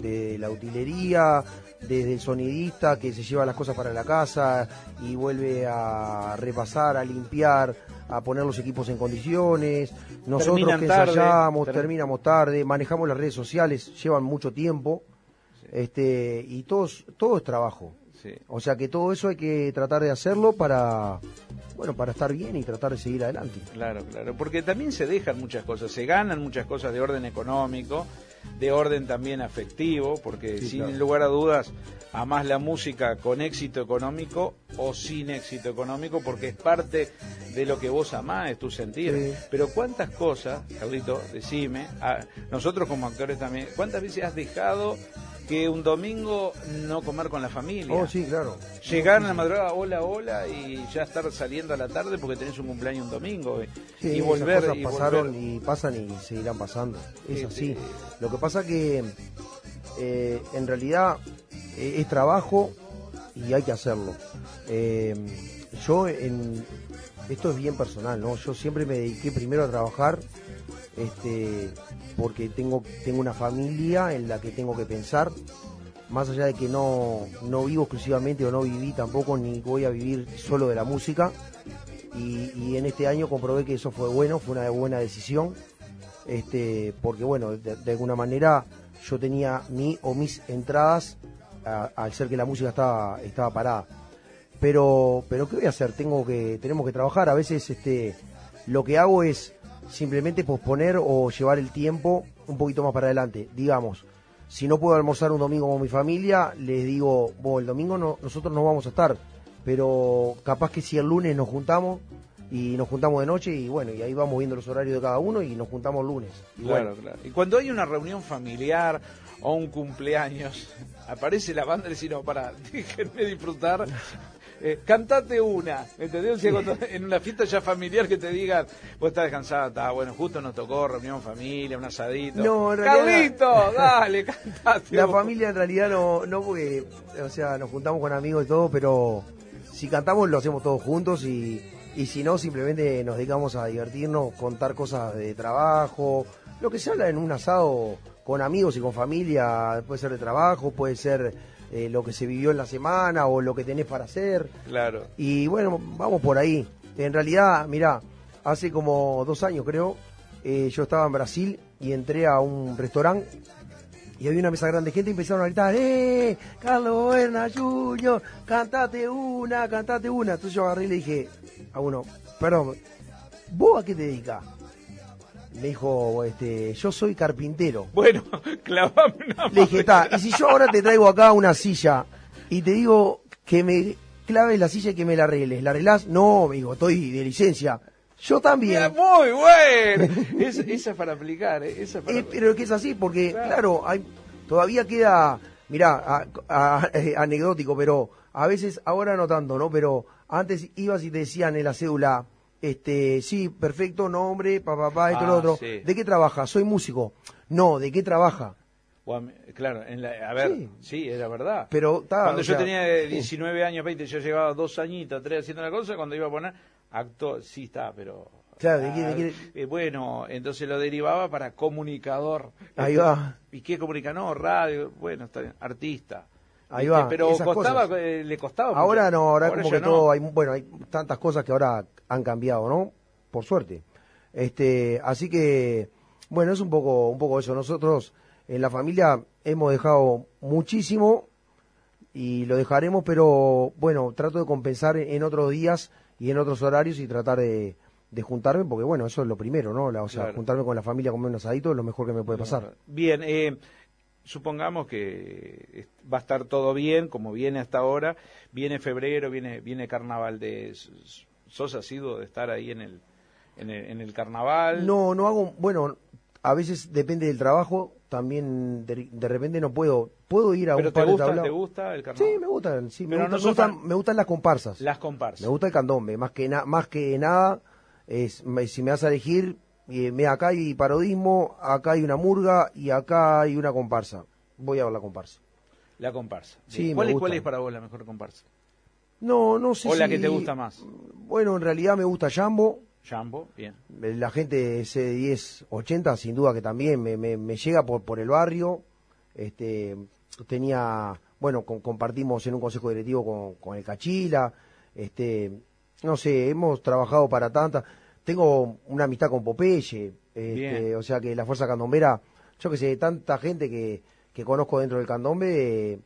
de la utilería, desde el sonidista que se lleva las cosas para la casa y vuelve a repasar, a limpiar, a poner los equipos en condiciones, nosotros
Terminan
que ensayamos,
ter-
terminamos tarde, manejamos las redes sociales, llevan mucho tiempo, este, y todos, todo es trabajo.
Sí.
O sea que todo eso hay que tratar de hacerlo para, bueno, para estar bien y tratar de seguir adelante.
Claro, claro, porque también se dejan muchas cosas, se ganan muchas cosas de orden económico, de orden también afectivo, porque
Sí,
sin
claro.
lugar a dudas, amás la música con éxito económico o sin éxito económico, porque es parte de lo que vos amás, es tu sentir.
Sí.
Pero cuántas cosas, Carlito, decime, a- nosotros como actores también, ¿cuántas veces has dejado que un domingo no comer con la familia?
Oh, sí, claro.
Llegar en la madrugada, hola, hola, y ya estar saliendo a la tarde porque tenés un cumpleaños un domingo. eh,
Sí,
y
esas
volver.
cosas
y
pasaron
volver.
y pasan y seguirán pasando. Es
Sí,
así.
sí.
Lo que pasa que eh, en realidad eh, es trabajo y hay que hacerlo. Eh, yo en esto es bien personal, ¿no? Yo siempre me dediqué primero a trabajar, este, porque tengo tengo una familia en la que tengo que pensar. Más allá de que no, no vivo exclusivamente o no viví tampoco, ni voy a vivir solo de la música, y, en este año comprobé que eso fue bueno, fue una buena decisión, este, porque bueno, de, alguna manera yo tenía mi o mis entradas al ser que la música estaba, estaba parada. Pero, pero ¿qué voy a hacer? Tengo que, tenemos que trabajar. A veces este, lo que hago es simplemente posponer o llevar el tiempo un poquito más para adelante. Digamos, si no puedo almorzar un domingo con mi familia, les digo, "Bueno, el domingo no, nosotros no vamos a estar, pero capaz que si el lunes nos juntamos y nos juntamos de noche y bueno, y ahí vamos viendo los horarios de cada uno y nos juntamos el lunes. Y
Claro,
bueno,
claro. Y cuando hay una reunión familiar o un cumpleaños, aparece la banda y dice, no, para, déjenme disfrutar. Eh, cantate una, ¿entendés? Cuando en una fiesta ya familiar que te digan, vos estás descansada, está bueno, justo nos tocó reunión familia, un asadito.
No, en realidad-
Carlito, dale, cantate.
La
vos.
familia en realidad no, no porque, o sea, nos juntamos con amigos y todo, pero si cantamos lo hacemos todos juntos y, y si no, simplemente nos dedicamos a divertirnos, contar cosas de trabajo, lo que se habla en un asado con amigos y con familia, puede ser de trabajo, puede ser eh, lo que se vivió en la semana o lo que tenés para hacer.
Claro.
Y bueno, vamos por ahí. En realidad, mirá, hace como dos años creo, eh, yo estaba en Brasil y entré a un restaurante y había una mesa grande de gente y empezaron a gritar, ¡eh! Carlos Berna Junior, cantate una, cantate una. Entonces yo agarré y le dije a uno, perdón, ¿vos a qué te dedicas? Me dijo, este, yo soy carpintero.
Bueno, clavame una
Le dije, está, y si yo ahora te traigo acá una silla y te digo que me claves la silla y que me la arregles, ¿la arreglás? No, me digo, estoy de licencia. Yo también.
Mira, Muy bueno. Es- esa es para aplicar, ¿eh? Esa es para
Eh, pero es que es así, porque,
Claro.
claro, hay, todavía queda, mirá, a- a- eh, anecdótico, pero a veces, ahora no tanto, ¿no? Pero antes ibas y te decían en la cédula, Este, sí, perfecto, nombre, papá, papá, esto,
Ah,
lo otro.
sí.
¿De qué trabaja? Soy músico. No, ¿de qué trabaja?
O a mí- claro, en la- a ver,
Sí.
sí. era verdad.
Pero, ta,
cuando yo
sea,
tenía eh,
sí.
19 años, 20, yo llevaba dos añitos, tres haciendo la cosa, cuando iba a poner actor, sí está, pero...
Claro, ¿de qué- de
Ah,
qué-
eh, bueno, entonces lo derivaba para comunicador.
Ahí va.
¿Y qué comunica? No, radio, bueno, está bien, artista.
Ahí va,
Pero costaba, eh, le costaba.
Ahora no, ahora, como
ya
que
no.
todo, hay, bueno, hay tantas cosas que ahora han cambiado, ¿no? Por suerte. Este, así que, bueno, es un poco, un poco eso. Nosotros en la familia hemos dejado muchísimo y lo dejaremos, pero bueno, trato de compensar en otros días y en otros horarios y tratar de, de juntarme, porque bueno, eso es lo primero, ¿no? La- o sea,
Claro.
juntarme con la familia, comer un asadito es lo mejor que me puede pasar.
Bien, eh, supongamos que va a estar todo bien, como viene hasta ahora. Viene febrero, viene viene carnaval de... ¿Sos asiduo de estar ahí en el, en el, en el carnaval?
No, no hago, bueno, a veces depende del trabajo, también de, de repente no puedo, puedo ir a
¿Pero
un
te
par de
gusta, te gusta el carnaval?
Sí, me gustan, sí, me,
Pero no
gustan, me gustan las comparsas.
Las comparsas.
Me gusta el candombe, más que, na- más que nada, es, si me vas a elegir, eh, acá hay parodismo, acá hay una murga y acá hay una comparsa. Voy a ver la comparsa.
La comparsa.
Sí,
Bien.
me
¿Cuál, es,
gusta.
¿Cuál es para vos la mejor comparsa?
No, no sé
¿O la
si-
que te gusta más?
Bueno, en realidad me gusta Jambo,
Jambo, bien.
la gente C10, 80, sin duda que también me, me, me llega por, por el barrio. Este, tenía, bueno, con- compartimos en un consejo directivo con, con el Cachila. Este, no sé, hemos trabajado para tantas. Tengo una amistad con Popeye, este, o sea que la Fuerza Candombera, yo que sé, tanta gente que, que conozco dentro del candombe, eh,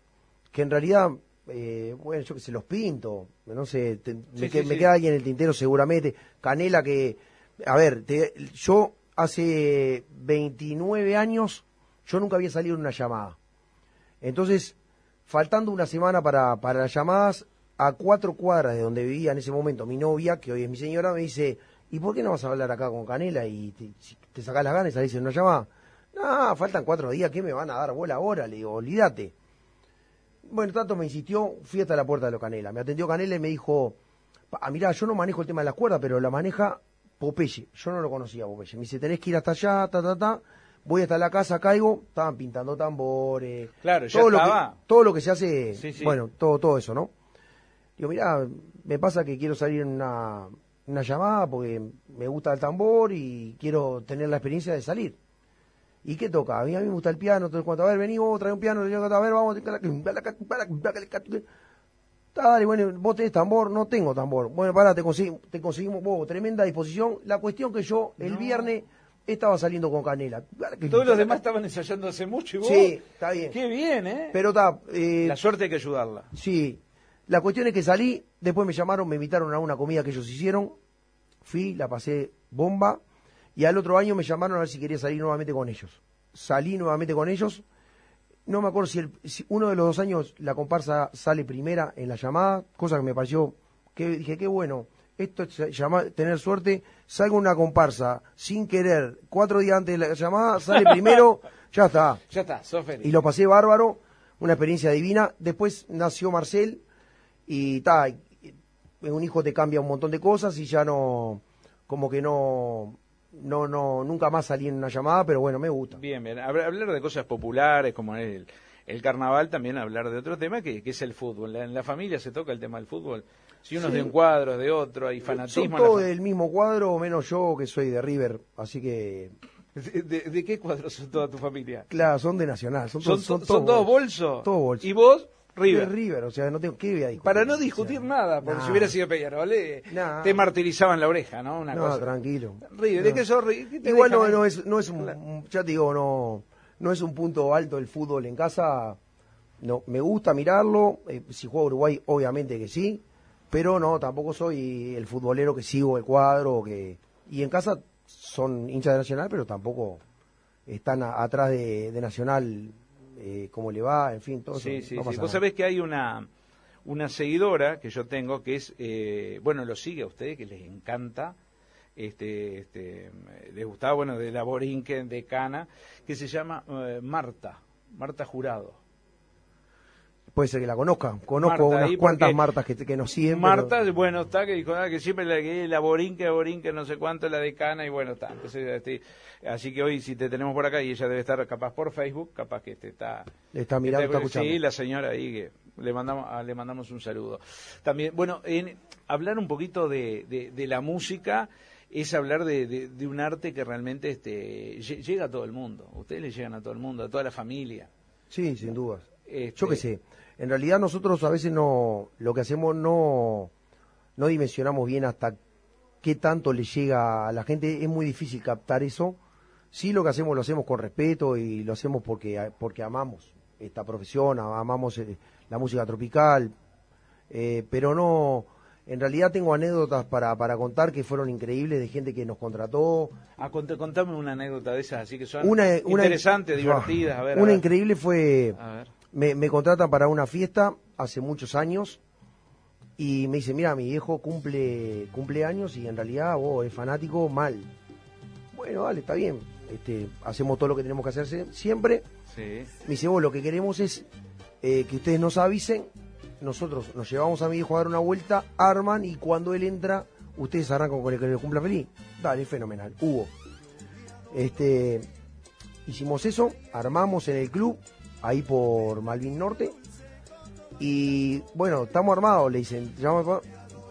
que en realidad, eh, bueno, yo que sé, los pinto, no sé, te- me,
Sí,
que-
sí,
me queda alguien en el tintero seguramente. Canela que, a ver, te- yo hace 29 años, yo nunca había salido en una llamada. Entonces, faltando una semana para, para las llamadas, a cuatro cuadras de donde vivía en ese momento mi novia, que hoy es mi señora, me dice, ¿y por qué no vas a hablar acá con Canela y te, si te sacás las ganas y salís en una llamada? No, faltan cuatro días, ¿qué me van a dar bola ahora? Le digo, olvídate. Bueno, tanto me insistió, fui hasta la puerta de lo Canela. Me atendió Canela y me dijo, ah, mirá, yo no manejo el tema de las cuerdas, pero la maneja Popeye. Yo no lo conocía Popeye. Me dice, tenés que ir hasta allá, ta, ta, ta. Voy hasta la casa, caigo, estaban pintando tambores.
Claro, ya
todo lo
estaba.
que, todo lo que se hace,
Sí, sí.
bueno, todo, todo eso, ¿no? Digo, mirá, me pasa que quiero salir en una, una llamada porque me gusta el tambor y quiero tener la experiencia de salir. ¿Y qué toca? A mí, a mí me gusta el piano, entonces cuando, a ver, vení vos, trae un piano, a ver, vamos. Ah, dale, bueno, vos tenés tambor, no tengo tambor. Bueno, pará, te, consegui- te conseguimos vos, tremenda disposición. La cuestión que yo, el viernes, estaba saliendo con canela.
Todos los demás estaban ensayando hace mucho y vos...
Sí, está bien.
Qué bien, ¿eh?
Pero está, eh,
La suerte hay que ayudarla.
Sí, la cuestión es que salí, después me llamaron, me invitaron a una comida que ellos hicieron, fui, la pasé bomba, y al otro año me llamaron a ver si quería salir nuevamente con ellos. Salí nuevamente con ellos, no me acuerdo si, el- si uno de los dos años la comparsa sale primera en la llamada, cosa que me pareció, que dije, qué bueno, esto es llama- tener suerte, salgo una comparsa sin querer, cuatro días antes de la llamada, sale primero, ya está
Ya está, sos feliz.
y lo pasé bárbaro, una experiencia divina. Después nació Marcel y ta, un hijo te cambia un montón de cosas y ya no, como que no, no, no, nunca más salí en una llamada, pero bueno, me gusta.
Bien, bien. Hablar de cosas populares como el, el carnaval, también hablar de otro tema que, que es el fútbol. En la familia se toca el tema del fútbol. Si uno es de un cuadro, de otro, hay
Son
fanatismo. la
todos del mismo cuadro, menos yo que soy de River, así que,
¿De, de- de qué cuadros son toda tu familia?
claro, son de Nacional, son,
¿Son,
todos,
son, todos bolsos?
Todos bolsos.
¿Y vos?
De
River.
River, o sea, no tengo que a discutir.
Para no
O sea,
discutir nada, porque
nah.
si hubiera sido Peñarol, eh,
Nah.
te martirizaban la oreja, ¿no? Una
No,
cosa.
tranquilo.
River, ¿de
No.
qué sos River? ¿Qué te
Igual no, es, no es un, ya te digo, no, no es un punto alto el fútbol en casa. No, me gusta mirarlo. eh, si juega Uruguay, obviamente que sí. Pero no, tampoco soy el futbolero que sigo el cuadro. Que, y en casa son hinchas de Nacional, pero tampoco están a- atrás de, de Nacional, eh, cómo le va, en fin, todo
Sí,
eso.
sí,
no
sí. Vos sabés que hay una, una seguidora que yo tengo que es, eh, bueno, lo sigue a ustedes, que les encanta, este, este, les gustaba, bueno, de la Borinquen, de Cana, que se llama eh, Marta, Marta Jurado.
Puede ser que la conozca. Conozco
Marta
unas cuantas Martas que, que nos siguen. pero-
Marta, bueno, está, que dijo ah, que siempre la que la borinque, borinque, no sé cuánto, la decana, y bueno, está. Entonces, este, así que hoy, si te tenemos por acá, y ella debe estar capaz por Facebook, capaz que este, está.
Está mirando, está escuchando.
Sí, la señora ahí, que le mandamos, ah, le mandamos un saludo. También, bueno, en, hablar un poquito de, de, de la música es hablar de, de- de un arte que realmente este, lle- llega a todo el mundo. Ustedes le llegan a todo el mundo, a toda la familia.
Sí, sin dudas.
Este,
Yo qué sé. En realidad nosotros a veces no, lo que hacemos no, no dimensionamos bien hasta qué tanto le llega a la gente. Es muy difícil captar eso. Sí, lo que hacemos lo hacemos con respeto y lo hacemos porque, porque amamos esta profesión, amamos eh, la música tropical, eh, pero no, en realidad tengo anécdotas para, para contar que fueron increíbles de gente que nos contrató.
Ah, cont- contame una anécdota de esas, así que son
Una, una
interesantes, divertidas. A ver, a
una
ver.
increíble fue,
A ver.
Me, me contratan para una fiesta hace muchos años y me dice, mira, mi viejo cumple cumpleaños y en realidad vos es fanático mal. Bueno, dale, está bien. Este, hacemos todo lo que tenemos que hacer sie- siempre.
Sí.
Me dice, vos lo que queremos es eh, que ustedes nos avisen, nosotros nos llevamos a mi hijo a dar una vuelta, arman y cuando él entra, ustedes arrancan con el que le cumpla feliz. Dale, fenomenal. Hugo. Este, hicimos eso, armamos en el club, ahí por Malvin Norte, y bueno, estamos armados, le dicen,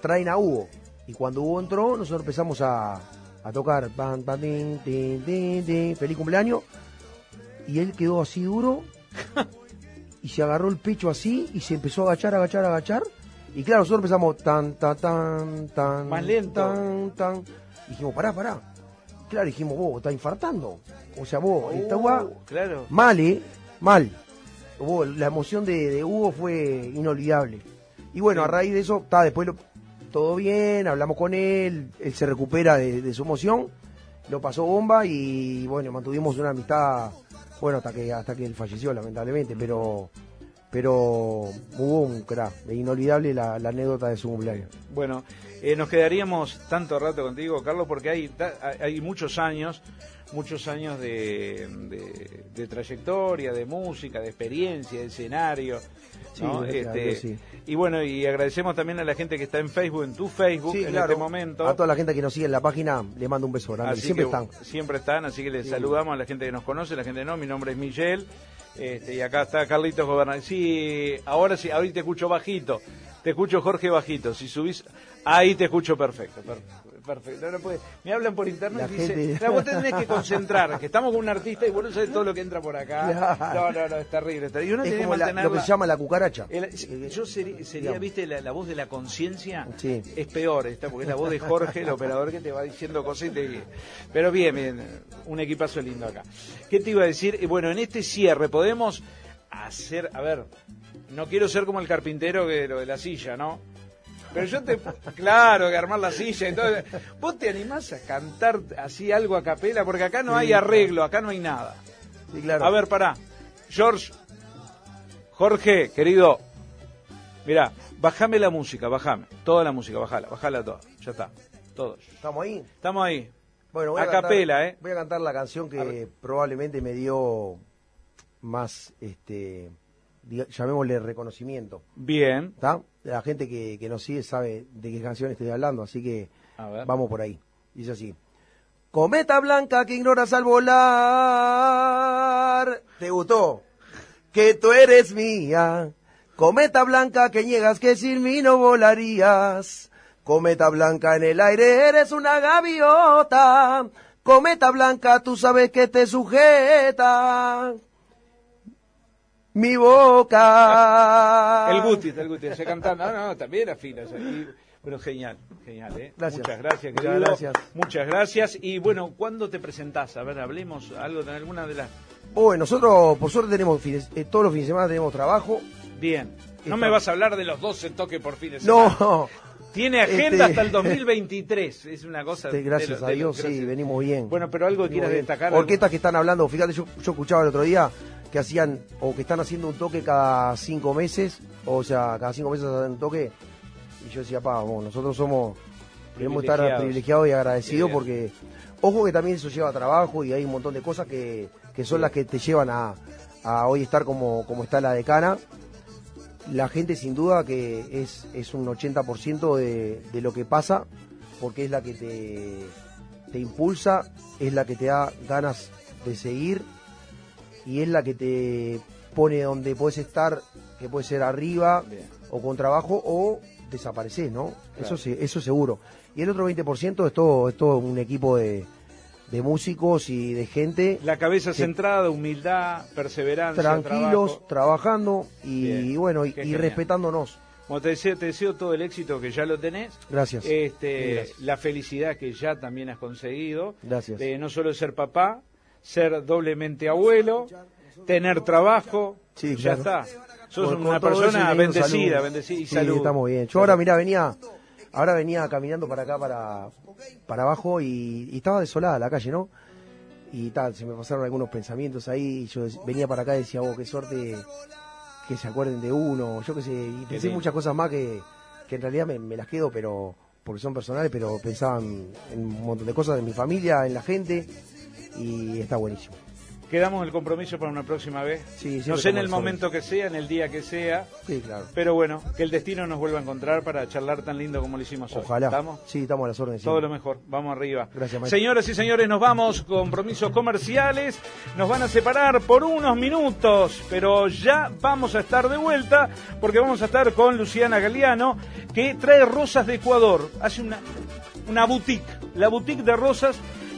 traen a Hugo. Y cuando Hugo entró, nosotros empezamos a, a tocar, pan, pan, tin, tin, tin, tin, feliz cumpleaños, y él quedó así duro y se agarró el pecho así y se empezó a agachar, agachar, agachar. Y claro, nosotros empezamos tan, tan, tan, tan.
Más lento.
Tan, tan. Y dijimos, pará, pará. Claro, dijimos, vos, está infartando. O sea, vos, esta agua,
Uh, claro.
mal, ¿eh? Mal. La emoción de, de Hugo fue inolvidable. Y bueno, a raíz de eso, está, después lo- todo bien, hablamos con él, él se recupera de, de su emoción, lo pasó bomba y bueno, mantuvimos una amistad, bueno, hasta que hasta que él falleció, lamentablemente, pero pero hubo un crack, inolvidable la, la anécdota de su cumpleaños.
Bueno, eh, nos quedaríamos tanto rato contigo, Carlos, porque hay, hay muchos años, muchos años de, de- de trayectoria, de música, de experiencia, de escenario.
Sí,
¿no?
a
Este,
sí.
Y bueno, y agradecemos también a la gente que está en Facebook, en tu Facebook,
Sí,
en
claro.
este momento.
A toda la gente que nos sigue en la página, le mando un beso grande.
Así
Siempre
que
están.
Siempre están, así que les
Sí.
saludamos a la gente que nos conoce, a la gente que no. Mi nombre es Miguel. Este, y acá está Carlitos Gobernador. Sí, ahora sí, ahorita te escucho bajito. Te escucho Jorge bajito. Si subís, ahí te escucho perfecto. per- Perfecto. No, no puede- Me hablan por internet
La
y dicen,
gente-
"No, vos te tenés que concentrar, que estamos con un artista y vos no sabés todo lo que entra por acá. No,
Claro.
no, no, es terrible. es terrible. Y uno
Es
tiene que
lo que se llama la cucaracha.
el- yo sería, sería, viste, la, la voz de la conciencia
Sí.
es peor, esta, porque es la voz de Jorge, el operador que te va diciendo cosas y te- Pero bien, bien, un equipazo lindo acá. ¿Qué te iba a decir? Eh, Bueno, en este cierre podemos hacer, a ver, no quiero ser como el carpintero que lo de la silla, ¿no? Pero yo te, claro, que armar la silla, entonces, ¿vos te animás a cantar así algo a capela? Porque acá no hay arreglo, acá no hay nada.
Sí, claro.
A ver, pará. George, Jorge, querido, mira, bajame la música, bajame. Toda la música, bajala, bajala toda. Ya está, todos.
¿Estamos ahí?
Estamos ahí.
Bueno, voy
A
a, cantar-
capela, ¿eh?
Voy a cantar la canción que probablemente me dio más, este, llamémosle reconocimiento.
Bien.
¿Está? La gente que, que nos sigue sabe de qué canción estoy hablando, así que vamos por ahí. Dice así. Cometa blanca que ignoras al volar. ¿Te gustó? Que tú eres mía. Cometa blanca que niegas que sin mí no volarías. Cometa blanca en el aire eres una gaviota. Cometa blanca tú sabes que te sujeta. Mi boca.
El Guti, el Guti, se cantando. No, no, también afina. o sea, y- Bueno, genial, genial, ¿eh?
Gracias.
Muchas gracias,
Muchas
querido.
gracias.
Muchas gracias. Y bueno, ¿cuándo te presentás? A ver, hablemos algo de alguna de las...
Bueno, nosotros por suerte tenemos fines- eh, todos los fines de semana tenemos trabajo.
Bien. No
Está-
me vas a hablar de los 12 toques por fin de semana.
No,
Tiene agenda
Este-
hasta el 2023. Es una cosa.
este,
de
gracias
lo-
a
de lo-
Dios, sí, venimos bien.
Bueno, pero algo que quieras destacar.
Orquestas que están hablando, fíjate, yo, yo escuchaba el otro día que hacían, o que están haciendo un toque cada cinco meses, o sea, cada cinco meses hacen un toque, y yo decía, pa, vamos, nosotros somos, debemos estar
Privilegiados.
y agradecidos porque, ojo que también eso lleva trabajo y hay un montón de cosas que, que son las que te llevan a, a hoy estar como, como está la decana. la gente sin duda que es, es un 80% de, de lo que pasa, porque es la que te, te impulsa, es la que te da ganas de seguir y es la que te pone donde puedes estar, que puede ser arriba
Bien.
o con trabajo o desaparecer, ¿no?
Claro.
Eso, eso seguro. Y el otro 20% es todo, es todo un equipo de, de músicos y de gente
La cabeza centrada, humildad, perseverancia,
tranquilos,
trabajo.
trabajando y,
Bien.
bueno, y, respetándonos.
Como te deseo, te deseo todo el éxito que ya lo tenés.
Gracias.
Este,
Gracias.
la felicidad que ya también has conseguido.
Gracias.
De no solo ser papá, ser doblemente abuelo, tener trabajo.
Sí,
ya
claro.
está. Sos
Con-
una
con
persona bendecida, bendecida y
Sí,
salud.
estamos bien. Yo ahora, mirá, venía, ahora venía caminando para acá, para, para abajo y, y estaba desolada la calle, ¿no? Y tal, se me pasaron algunos pensamientos ahí y yo venía para acá y decía, oh, qué suerte que se acuerden de uno, yo qué sé, y pensé muchas cosas más que, que en realidad me, me las quedo, pero porque son personales, pero pensaba en, en un montón de cosas de mi familia, en la gente y está buenísimo.
Quedamos el compromiso para una próxima vez.
Sí,
no sé en el momento que sea, en el día que sea,
Sí, claro.
pero bueno, que el destino nos vuelva a encontrar para charlar tan lindo como lo hicimos hoy.
Ojalá.
¿Estamos?
Sí, estamos a las órdenes.
Todo lo mejor, vamos arriba.
Gracias, maestro.
Señoras y señores, nos vamos, compromisos comerciales, nos van a separar por unos minutos, pero ya vamos a estar de vuelta porque vamos a estar con Luciana Galeano, que trae rosas de Ecuador, hace una, una boutique, la boutique de rosas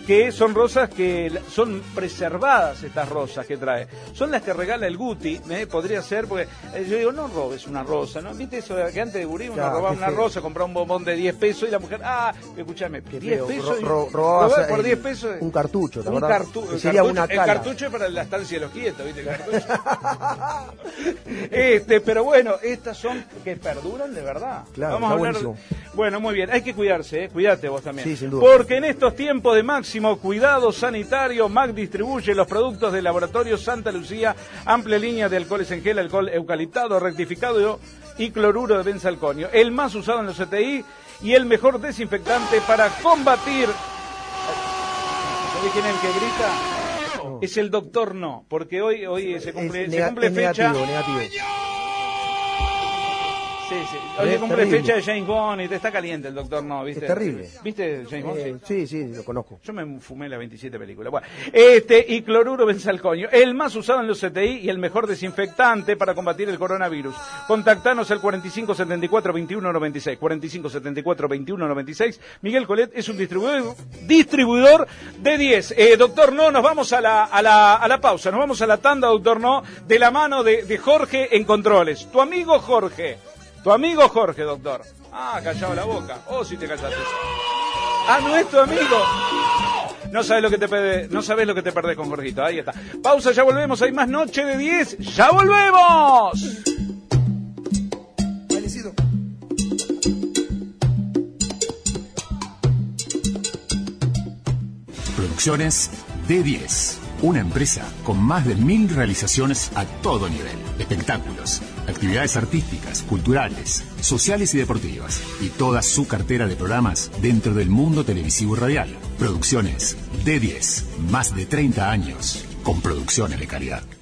que son rosas que son preservadas estas rosas que trae. Son las que regala el Guti, ¿eh? podría ser, porque eh, yo digo, no robes una rosa, ¿no? ¿Viste eso de que antes de Burí uno
Claro,
robaba una
feo.
rosa, compraba un bombón de 10 pesos y la mujer, ah, escúchame,
Qué
10
feo.
pesos.
Ro- ro- robabas
robar por
el-
10 pesos.
un cartucho, ¿te
un
acordás?
cartu-
Que
el
sería
cartucho-
una
El cartucho es para la estancia de los quietos, ¿viste? El cartucho. este, pero bueno, estas son que perduran de verdad.
Claro,
Vamos a hablar. Bueno, muy bien, hay que cuidarse, ¿eh? cuídate vos también.
Sí, sin duda.
Porque en estos tiempos de máximo cuidado sanitario, MAC distribuye los productos del laboratorio Santa Lucía, amplia línea de alcoholes en gel, alcohol eucaliptado, rectificado y cloruro de benzalconio. El más usado en los CTI y el mejor desinfectante para combatir. ¿Sabés quién es el que grita? Es el doctor no, porque hoy, hoy se cumple,
Es
se cumple fecha.
negativo, negativo.
Sí, sí. Hoy se cumple fecha de James Bond y te está caliente el doctor no, ¿viste?
Es terrible.
¿Viste James Bond?
Eh,
Sí.
sí, sí, lo conozco.
Yo me fumé las 27 películas. Bueno, este y cloruro benzalconio, el más usado en los CTI y el mejor desinfectante para combatir el coronavirus. Contactanos al 4574 2196. 4574 2196. Miguel Colet es un distribuidor, distribuidor de 10. Eh, doctor No, nos vamos a la, a, la, a la pausa, nos vamos a la tanda, doctor No, de la mano de, de Jorge en controles. Tu amigo Jorge. Tu amigo Jorge, doctor. Ah, callado la boca. Oh, si te callaste. Ah, no es tu amigo. No sabes lo que te perdés, no sabes lo que te perdés con Jorgito. Ahí está. Pausa, ya volvemos. Hay más noche de 10. ¡Ya volvemos!
Producciones D10. Una empresa con más de mil realizaciones a todo nivel. Espectáculos, actividades artísticas, culturales, sociales y deportivas. Y toda su cartera de programas dentro del mundo televisivo y radial. Producciones D10. Más de 30 años con producciones de calidad.